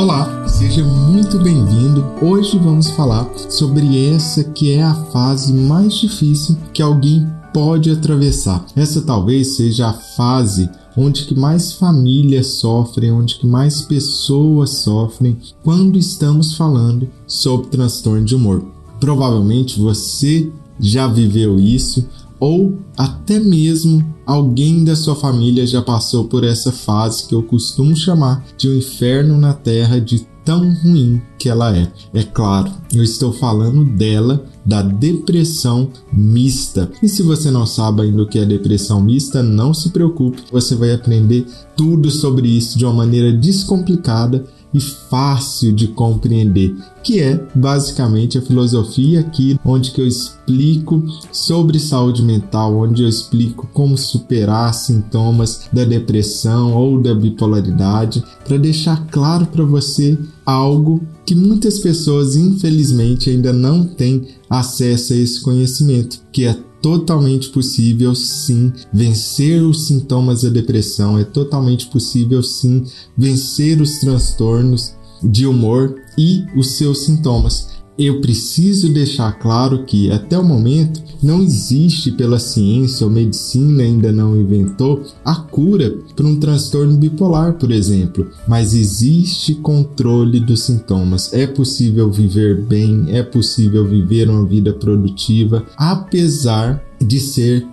Olá, Seja muito bem-vindo. Hoje vamos falar sobre essa que é a fase mais difícil que alguém pode atravessar. Essa talvez seja a fase onde que mais famílias sofrem, onde que mais pessoas sofrem quando estamos falando sobre transtorno de humor. Provavelmente você já viveu isso ou até mesmo alguém da sua família já passou por essa fase que eu costumo chamar de um inferno na terra de tão ruim que ela é. É claro, eu estou falando dela, da depressão mista. E se você não sabe ainda o que é depressão mista, não se preocupe, você vai aprender tudo sobre isso de uma maneira descomplicada e fácil de compreender, que é basicamente a filosofia aqui onde que eu explico sobre saúde mental, onde eu explico como superar sintomas da depressão ou da bipolaridade, para deixar claro para você algo que muitas pessoas infelizmente ainda não têm acesso a esse conhecimento, que é totalmente possível sim vencer os sintomas da depressão, é totalmente possível sim vencer os transtornos de humor e os seus sintomas eu preciso deixar claro que até o momento não existe pela ciência ou medicina ainda não inventou a cura para um transtorno bipolar, por exemplo, mas existe controle dos sintomas. É possível viver bem, é possível viver uma vida produtiva apesar de ser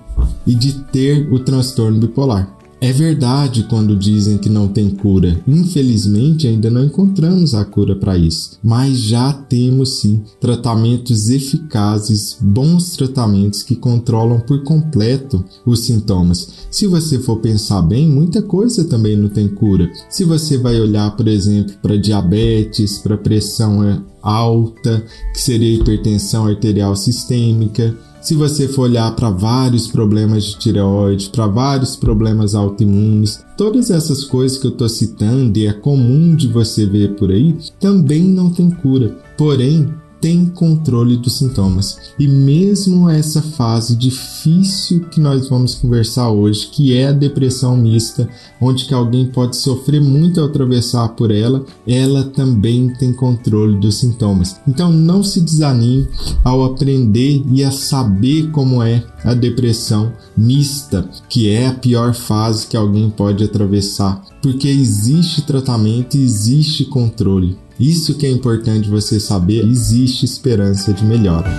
e de ter o transtorno bipolar. É verdade quando dizem que não tem cura. Infelizmente, ainda não encontramos a cura para isso, mas já temos sim tratamentos eficazes, bons tratamentos que controlam por completo os sintomas. Se você for pensar bem, muita coisa também não tem cura. Se você vai olhar, por exemplo, para diabetes, para pressão é, alta, que seria hipertensão arterial sistêmica, se você for olhar para vários problemas de tireoide, para vários problemas autoimunes, todas essas coisas que eu estou citando e é comum de você ver por aí, também não tem cura. Porém, tem controle dos sintomas. E mesmo essa fase difícil que nós vamos conversar hoje, que é a depressão mista, onde que alguém pode sofrer muito ao atravessar por ela, ela também tem controle dos sintomas. Então não se desanime ao aprender e a saber como é a depressão mista, que é a pior fase que alguém pode atravessar, porque existe tratamento existe controle. Isso que é importante você saber, existe esperança de melhora.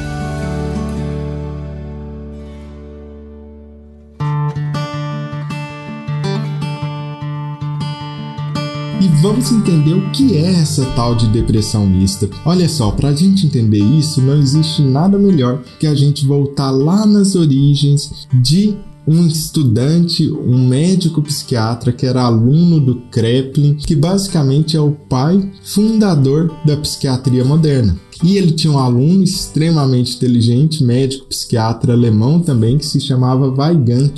E vamos entender o que é essa tal de depressão mista. Olha só, para a gente entender isso, não existe nada melhor que a gente voltar lá nas origens de um estudante, um médico psiquiatra que era aluno do Kreplin, que basicamente é o pai fundador da psiquiatria moderna. E ele tinha um aluno extremamente inteligente, médico psiquiatra alemão também, que se chamava Weigand.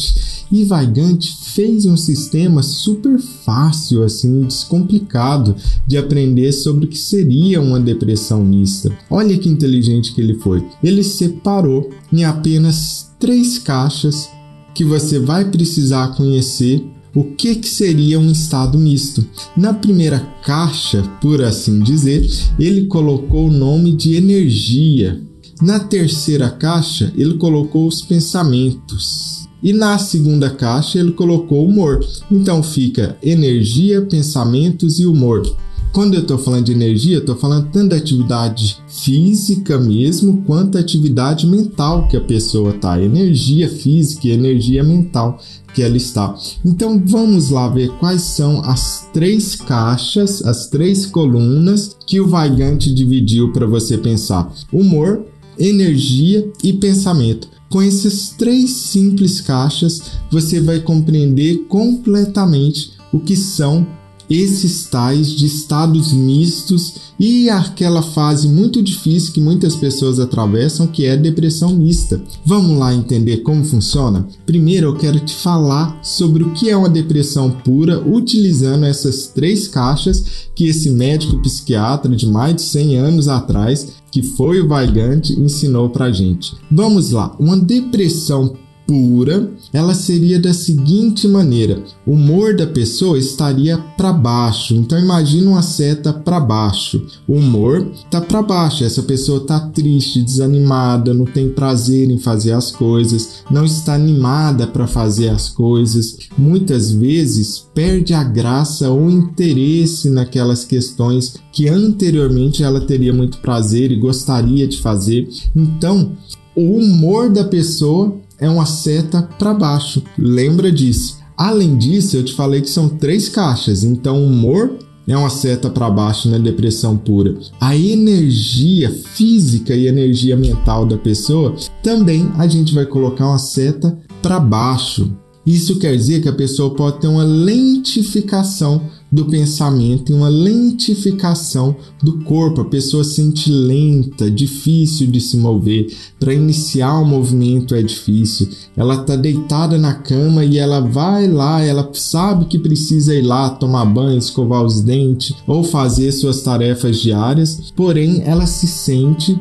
E Weigand fez um sistema super fácil, assim, descomplicado de aprender sobre o que seria uma depressão mista. Olha que inteligente que ele foi. Ele separou em apenas três caixas que você vai precisar conhecer o que, que seria um estado misto. Na primeira caixa, por assim dizer, ele colocou o nome de energia. Na terceira caixa, ele colocou os pensamentos. E na segunda caixa, ele colocou humor. Então fica energia, pensamentos e humor. Quando eu estou falando de energia, estou falando tanto da atividade física mesmo, quanto da atividade mental que a pessoa está. Energia física e energia mental que ela está. Então vamos lá ver quais são as três caixas, as três colunas que o Weigand dividiu para você pensar: humor, energia e pensamento. Com essas três simples caixas, você vai compreender completamente o que são esses tais de estados mistos e aquela fase muito difícil que muitas pessoas atravessam, que é depressão mista. Vamos lá entender como funciona? Primeiro eu quero te falar sobre o que é uma depressão pura utilizando essas três caixas que esse médico psiquiatra de mais de 100 anos atrás, que foi o Weigand, ensinou pra gente. Vamos lá, uma depressão pura, ela seria da seguinte maneira: o humor da pessoa estaria para baixo. Então imagina uma seta para baixo. O humor tá para baixo. Essa pessoa tá triste, desanimada, não tem prazer em fazer as coisas, não está animada para fazer as coisas. Muitas vezes perde a graça ou interesse naquelas questões que anteriormente ela teria muito prazer e gostaria de fazer. Então, o humor da pessoa é uma seta para baixo. Lembra disso. Além disso, eu te falei que são três caixas, então humor é uma seta para baixo na depressão pura. A energia física e energia mental da pessoa também a gente vai colocar uma seta para baixo. Isso quer dizer que a pessoa pode ter uma lentificação do pensamento e uma lentificação do corpo. A pessoa sente lenta, difícil de se mover. Para iniciar o movimento é difícil. Ela está deitada na cama e ela vai lá, ela sabe que precisa ir lá tomar banho, escovar os dentes ou fazer suas tarefas diárias, porém ela se sente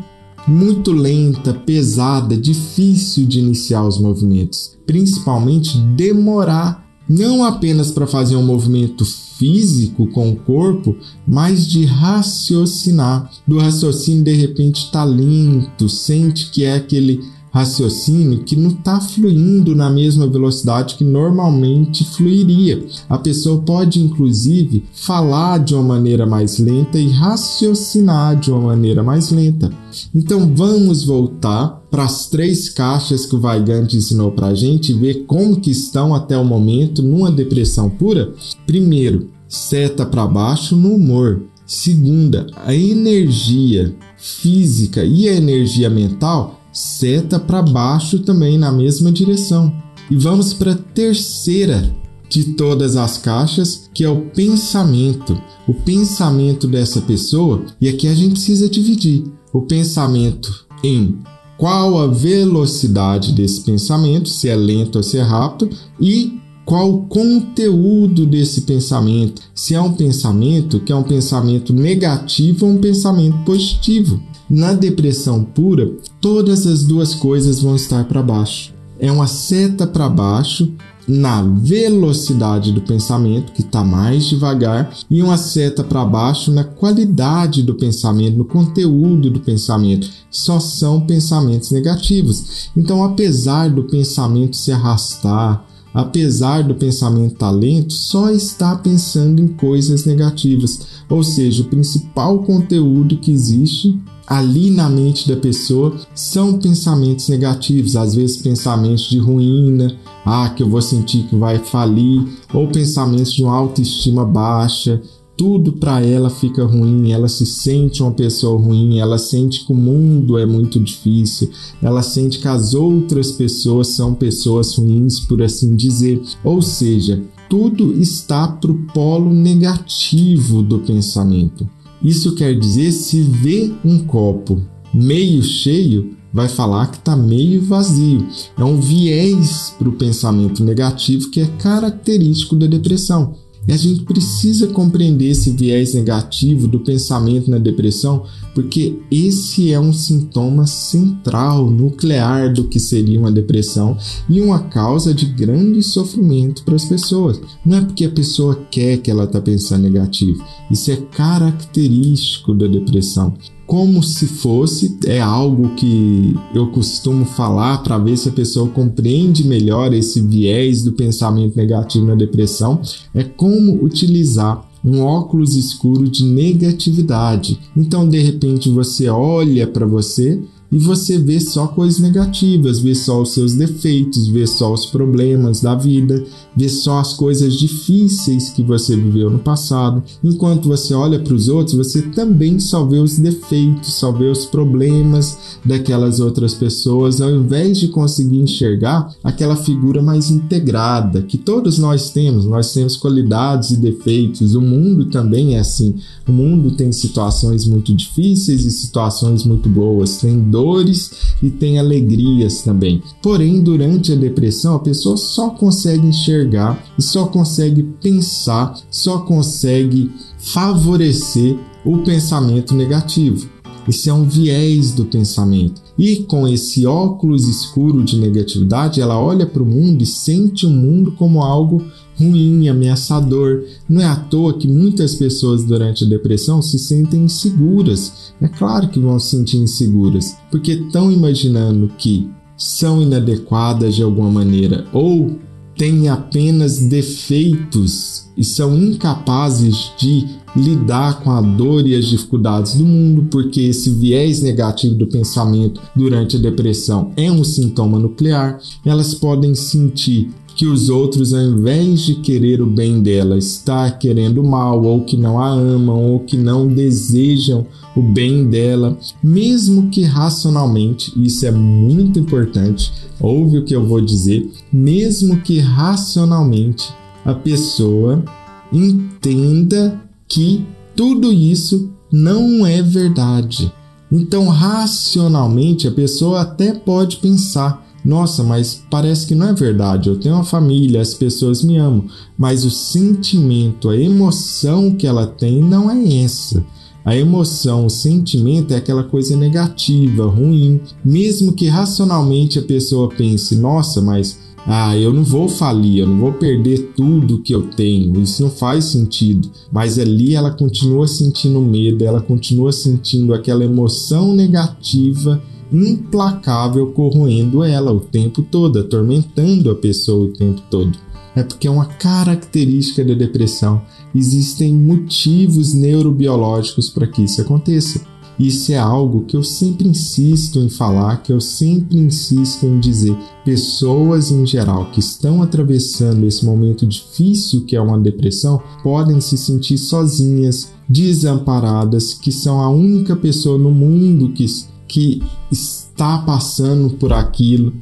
muito lenta, pesada, difícil de iniciar os movimentos, principalmente demorar não apenas para fazer um movimento físico com o corpo, mas de raciocinar. Do raciocínio, de repente, está lento, sente que é aquele raciocínio que não está fluindo na mesma velocidade que normalmente fluiria. A pessoa pode, inclusive, falar de uma maneira mais lenta e raciocinar de uma maneira mais lenta. Então vamos voltar para as três caixas que o Weigand ensinou para a gente e ver como que estão até o momento numa depressão pura. Primeiro, seta para baixo no humor. Segunda, a energia física e a energia mental seta para baixo também na mesma direção. E vamos para a terceira de todas as caixas, que é o pensamento. O pensamento dessa pessoa, e aqui a gente precisa dividir o pensamento em qual a velocidade desse pensamento, se é lento ou se é rápido, e qual o conteúdo desse pensamento, se é um pensamento que é um pensamento negativo ou um pensamento positivo. Na depressão pura, todas as duas coisas vão estar para baixo. É uma seta para baixo na velocidade do pensamento, que está mais devagar, e uma seta para baixo na qualidade do pensamento, no conteúdo do pensamento. Só são pensamentos negativos. Então, apesar do pensamento se arrastar, apesar do pensamento talento, só está pensando em coisas negativas. Ou seja, o principal conteúdo que existe ali na mente da pessoa são pensamentos negativos, às vezes pensamentos de ruína, ah, que eu vou sentir que vai falir, ou pensamentos de uma autoestima baixa. Tudo para ela fica ruim, ela se sente uma pessoa ruim, ela sente que o mundo é muito difícil, ela sente que as outras pessoas são pessoas ruins, por assim dizer. Ou seja, tudo está para o polo negativo do pensamento. Isso quer dizer se vê um copo meio cheio, vai falar que está meio vazio. É um viés para o pensamento negativo que é característico da depressão. E a gente precisa compreender esse viés negativo do pensamento na depressão, porque esse é um sintoma central, nuclear do que seria uma depressão e uma causa de grande sofrimento para as pessoas. Não é porque a pessoa quer que ela está pensando negativo, isso é característico da depressão como se fosse, é algo que eu costumo falar para ver se a pessoa compreende melhor esse viés do pensamento negativo na depressão, é como utilizar um óculos escuro de negatividade. Então, de repente, você olha para você e você vê só coisas negativas, vê só os seus defeitos, vê só os problemas da vida, vê só as coisas difíceis que você viveu no passado. Enquanto você olha para os outros, você também só vê os defeitos, só vê os problemas daquelas outras pessoas, ao invés de conseguir enxergar aquela figura mais integrada que todos nós temos. Nós temos qualidades e defeitos. O mundo também é assim. O mundo tem situações muito difíceis e situações muito boas, tem dores e tem alegrias também. Porém, durante a depressão, a pessoa só consegue enxergar e só consegue pensar, só consegue favorecer o pensamento negativo. Esse é um viés do pensamento. E com esse óculos escuro de negatividade, ela olha para o mundo e sente o mundo como algo ruim, ameaçador. Não é à toa que muitas pessoas durante a depressão se sentem inseguras. É claro que vão se sentir inseguras, porque estão imaginando que são inadequadas de alguma maneira ou têm apenas defeitos e são incapazes de lidar com a dor e as dificuldades do mundo, porque esse viés negativo do pensamento durante a depressão é um sintoma nuclear. Elas podem sentir que os outros, ao invés de querer o bem dela, está querendo mal, ou que não a amam, ou que não desejam o bem dela, mesmo que racionalmente, isso é muito importante, ouve o que eu vou dizer, mesmo que racionalmente a pessoa entenda que tudo isso não é verdade. Então, racionalmente, a pessoa até pode pensar: nossa, mas parece que não é verdade. Eu tenho uma família, as pessoas me amam, mas o sentimento, a emoção que ela tem não é essa. A emoção, o sentimento é aquela coisa negativa, ruim. Mesmo que racionalmente a pessoa pense: nossa, mas ah, eu não vou falir, eu não vou perder tudo que eu tenho, isso não faz sentido. Mas ali ela continua sentindo medo, ela continua sentindo aquela emoção negativa implacável corroendo ela o tempo todo, atormentando a pessoa o tempo todo. É porque é uma característica da depressão. Existem motivos neurobiológicos para que isso aconteça. Isso é algo que eu sempre insisto em falar, que eu sempre insisto em dizer. Pessoas em geral que estão atravessando esse momento difícil que é uma depressão podem se sentir sozinhas, desamparadas, que são a única pessoa no mundo que que está passando por aquilo,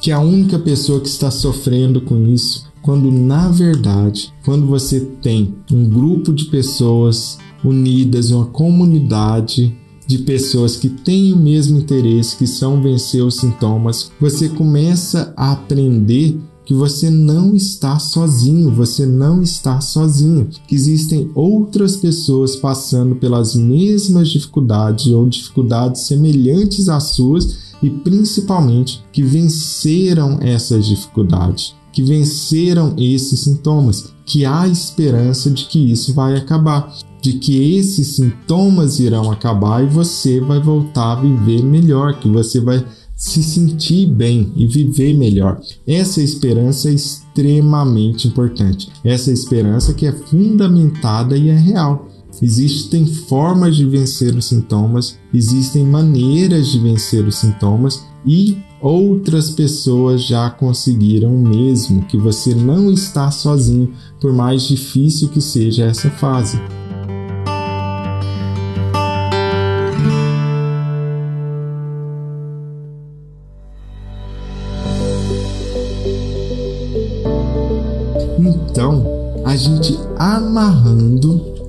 que é a única pessoa que está sofrendo com isso, quando na verdade, quando você tem um grupo de pessoas unidas, uma comunidade de pessoas que têm o mesmo interesse, que são vencer os sintomas, você começa a aprender que você não está sozinho, você não está sozinho, que existem outras pessoas passando pelas mesmas dificuldades ou dificuldades semelhantes às suas e principalmente que venceram essas dificuldades, que venceram esses sintomas, que há esperança de que isso vai acabar, de que esses sintomas irão acabar e você vai voltar a viver melhor, que você vai se sentir bem e viver melhor. Essa esperança é extremamente importante. Essa esperança que é fundamentada e é real. Existem formas de vencer os sintomas, existem maneiras de vencer os sintomas e outras pessoas já conseguiram mesmo que você não está sozinho, por mais difícil que seja essa fase.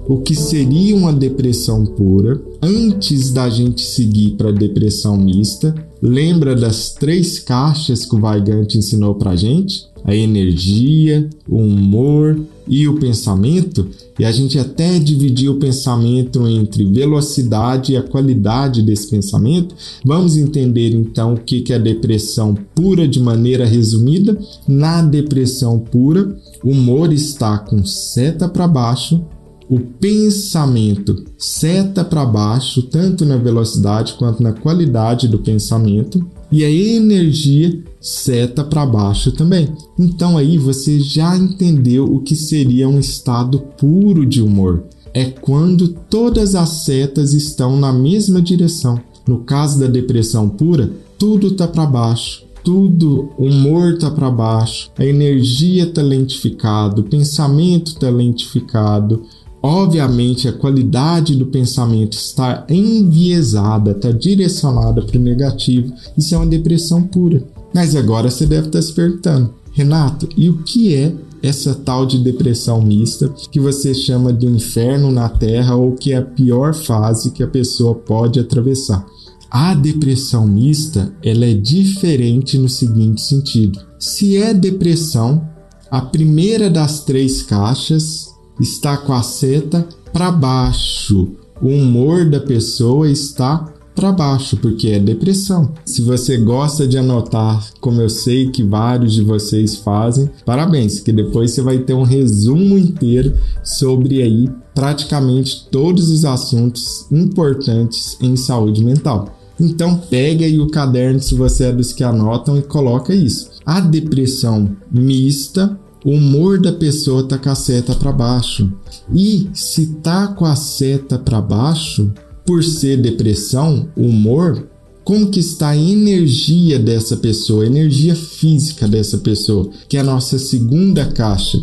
O que seria uma depressão pura, antes da gente seguir para a depressão mista, lembra das três caixas que o Weigand ensinou para gente? A energia, o humor e o pensamento? E a gente até dividir o pensamento entre velocidade e a qualidade desse pensamento. Vamos entender então o que é a depressão pura de maneira resumida. Na depressão pura, o humor está com seta para baixo, o pensamento seta para baixo, tanto na velocidade quanto na qualidade do pensamento, e a energia seta para baixo também. Então aí você já entendeu o que seria um estado puro de humor. É quando todas as setas estão na mesma direção. No caso da depressão pura, tudo tá para baixo. Tudo, o humor tá para baixo, a energia tá lentificado, o pensamento tá lentificado, Obviamente, a qualidade do pensamento está enviesada, está direcionada para o negativo. Isso é uma depressão pura. Mas agora você deve estar se perguntando, Renato, e o que é essa tal de depressão mista que você chama de inferno na Terra ou que é a pior fase que a pessoa pode atravessar? A depressão mista ela é diferente no seguinte sentido: se é depressão, a primeira das três caixas está com a seta para baixo. O humor da pessoa está para baixo, porque é depressão. Se você gosta de anotar, como eu sei que vários de vocês fazem, parabéns, que depois você vai ter um resumo inteiro sobre aí praticamente todos os assuntos importantes em saúde mental. Então pega aí o caderno se você é dos que anotam e coloca isso. A depressão mista o humor da pessoa tá com a seta para baixo. E se tá com a seta para baixo, por ser depressão, humor, como que está a energia dessa pessoa, a energia física dessa pessoa, que é a nossa segunda caixa.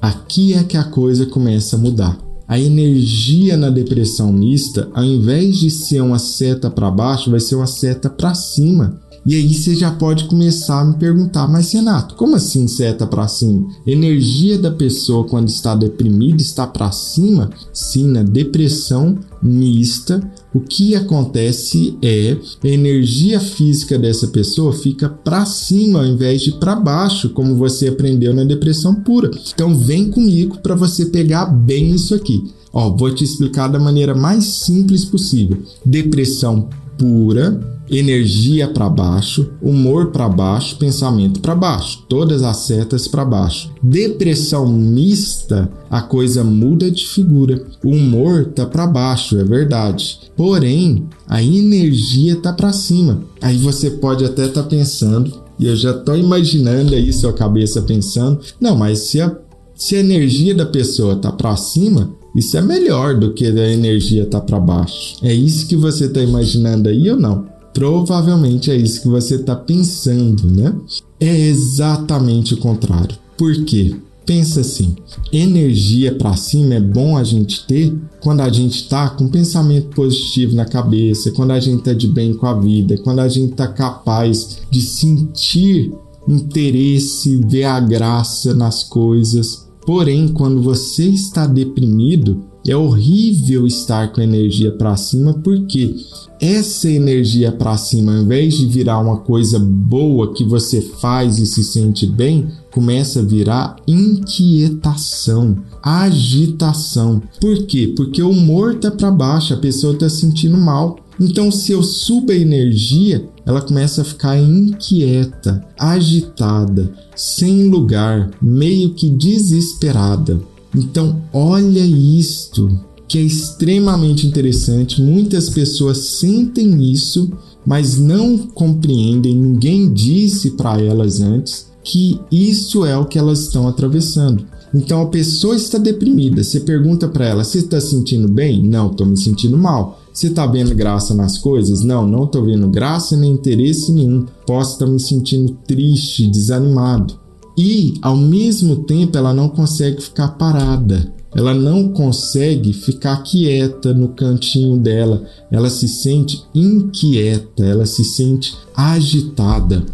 Aqui é que a coisa começa a mudar. A energia na depressão mista, ao invés de ser uma seta para baixo, vai ser uma seta para cima. E aí você já pode começar a me perguntar, mas Renato, como assim seta para cima? Energia da pessoa quando está deprimida está para cima? Sim, na depressão mista, o que acontece é a energia física dessa pessoa fica para cima ao invés de para baixo, como você aprendeu na depressão pura. Então vem comigo para você pegar bem isso aqui. Ó, vou te explicar da maneira mais simples possível. Depressão pura energia para baixo, humor para baixo, pensamento para baixo, todas as setas para baixo. Depressão mista, a coisa muda de figura. O humor tá para baixo, é verdade. Porém, a energia tá para cima. Aí você pode até estar tá pensando, e eu já tô imaginando aí sua cabeça pensando, não, mas se a, se a energia da pessoa tá para cima, isso é melhor do que a energia tá para baixo. É isso que você tá imaginando aí ou não? Provavelmente é isso que você está pensando, né? É exatamente o contrário. Por quê? Pensa assim: energia para cima é bom a gente ter quando a gente está com pensamento positivo na cabeça, quando a gente está de bem com a vida, quando a gente está capaz de sentir interesse, ver a graça nas coisas. Porém, quando você está deprimido, é horrível estar com a energia para cima porque essa energia para cima, ao invés de virar uma coisa boa que você faz e se sente bem, começa a virar inquietação, agitação. Por quê? Porque o humor tá para baixo, a pessoa tá sentindo mal. Então, se eu subo a energia, ela começa a ficar inquieta, agitada, sem lugar, meio que desesperada. Então, olha isto que é extremamente interessante. Muitas pessoas sentem isso, mas não compreendem. Ninguém disse para elas antes que isso é o que elas estão atravessando. Então a pessoa está deprimida. Você pergunta para ela: "Você está sentindo bem?" "Não, estou me sentindo mal." "Você está vendo graça nas coisas?" "Não, não estou vendo graça nem interesse nenhum. Posso estar me sentindo triste, desanimado." E ao mesmo tempo ela não consegue ficar parada ela não consegue ficar quieta no cantinho dela, ela se sente inquieta, ela se sente agitada.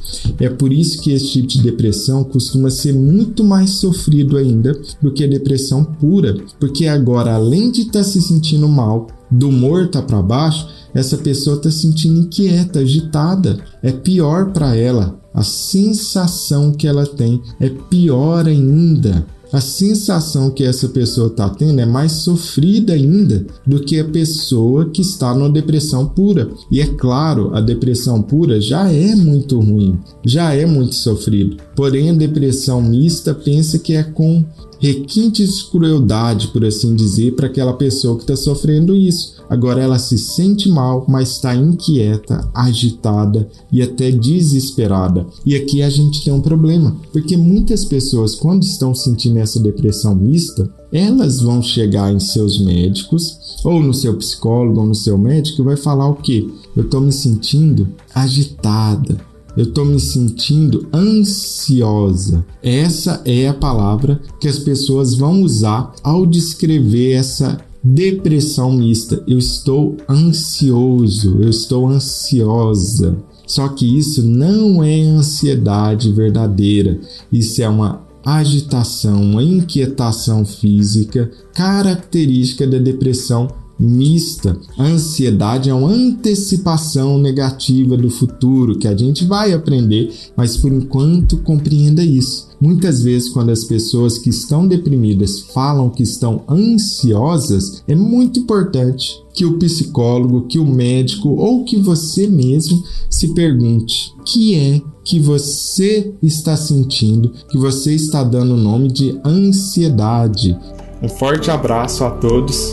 É por isso que esse tipo de depressão costuma ser muito mais sofrido ainda do que a depressão pura, porque agora além de estar tá se sentindo mal, do humor tá para baixo, essa pessoa está se sentindo inquieta, agitada. É pior para ela. A sensação que ela tem é pior ainda a sensação que essa pessoa está tendo é mais sofrida ainda do que a pessoa que está numa depressão pura. E é claro, a depressão pura já é muito ruim, já é muito sofrido. Porém, a depressão mista pensa que é com requintes de crueldade, por assim dizer, para aquela pessoa que está sofrendo isso. Agora ela se sente mal, mas está inquieta, agitada e até desesperada. E aqui a gente tem um problema, porque muitas pessoas, quando estão sentindo essa depressão mista, elas vão chegar em seus médicos, ou no seu psicólogo, ou no seu médico, e vai falar o quê? Eu estou me sentindo agitada, eu estou me sentindo ansiosa. Essa é a palavra que as pessoas vão usar ao descrever essa depressão mista. Eu estou ansioso, eu estou ansiosa. Só que isso não é ansiedade verdadeira, isso é uma agitação, uma inquietação física característica da depressão mista. A ansiedade é uma antecipação negativa do futuro que a gente vai aprender, mas por enquanto compreenda isso. Muitas vezes, quando as pessoas que estão deprimidas falam que estão ansiosas, é muito importante que o psicólogo, que o médico ou que você mesmo se pergunte: que é que você está sentindo, que você está dando o nome de ansiedade? Um forte abraço a todos.